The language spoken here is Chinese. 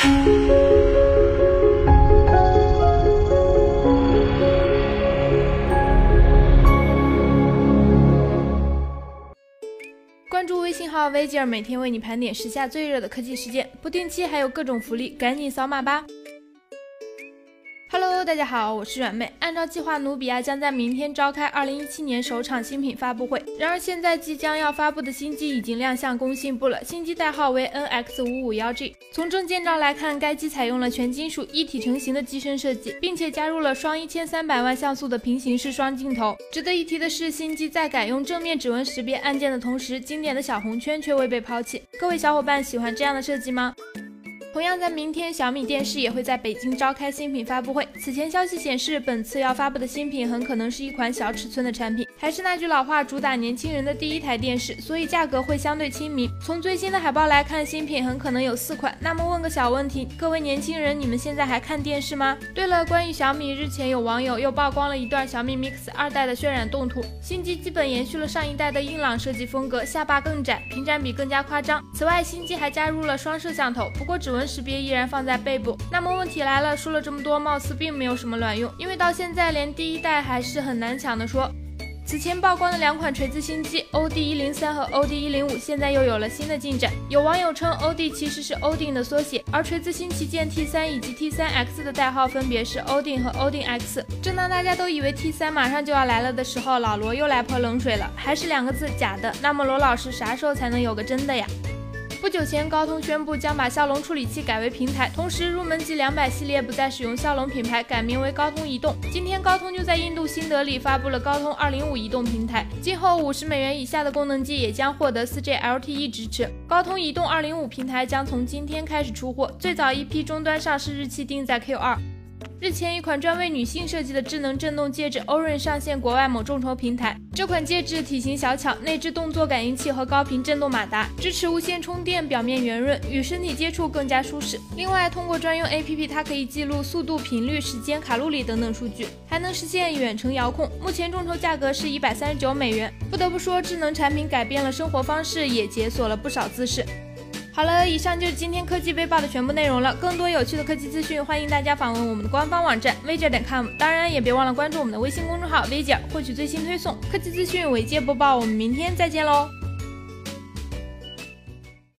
关注微信号“ v g e r ”，每天为你盘点时下最热的科技事件，不定期还有各种福利，赶紧扫码吧。大家好，我是软妹。按照计划，努比亚将在明天召开2017年首场新品发布会。然而，现在即将要发布的新机已经亮相工信部了，新机代号为 NX551G。从正件照来看，该机采用了全金属一体成型的机身设计，并且加入了双1300万像素的平行式双镜头。值得一提的是，新机在改用正面指纹识别按键的同时，经典的小红圈却未被抛弃。各位小伙伴喜欢这样的设计吗？同样在明天，小米电视也会在北京召开新品发布会。此前消息显示，本次要发布的新品很可能是一款小尺寸的产品。还是那句老话，主打年轻人的第一台电视，所以价格会相对亲民。从最新的海报来看，新品很可能有四款。那么问个小问题，各位年轻人，你们现在还看电视吗？对了，关于小米，日前有网友又曝光了一段小米 Mix 二代的渲染动图，新机基本延续了上一代的硬朗设计风格，下巴更窄，屏占比更加夸张。此外，新机还加入了双摄像头，不过指纹纹。识别依然放在背部。那么问题来了，说了这么多，貌似并没有什么卵用，因为到现在连第一代还是很难抢的。说，此前曝光的两款锤子新机 OD 一零三和 OD 一零五，现在又有了新的进展。有网友称 OD 其实是 Odin 的缩写，而锤子新旗舰 T 三以及 T 三 X 的代号分别是 Odin 和 Odin X。正当大家都以为 T 三马上就要来了的时候，老罗又来泼冷水了，还是两个字假的。那么罗老师啥时候才能有个真的呀？不久前，高通宣布将把骁龙处理器改为平台，同时入门级两百系列不再使用骁龙品牌，改名为高通移动。今天，高通就在印度新德里发布了高通二零五移动平台，今后五十美元以下的功能机也将获得四 G LTE 支持。高通移动二零五平台将从今天开始出货，最早一批终端上市日期定在 Q 二。日前，一款专为女性设计的智能震动戒指 Orin 上线国外某众筹平台。这款戒指体型小巧，内置动作感应器和高频震动马达，支持无线充电，表面圆润，与身体接触更加舒适。另外，通过专用 APP，它可以记录速度、频率、时间、卡路里等等数据，还能实现远程遥控。目前众筹价格是一百三十九美元。不得不说，智能产品改变了生活方式，也解锁了不少姿势。好了，以上就是今天科技微报的全部内容了。更多有趣的科技资讯，欢迎大家访问我们的官方网站 v 姐点 com，当然也别忘了关注我们的微信公众号 v 姐，获取最新推送科技资讯，尾接播报。我们明天再见喽。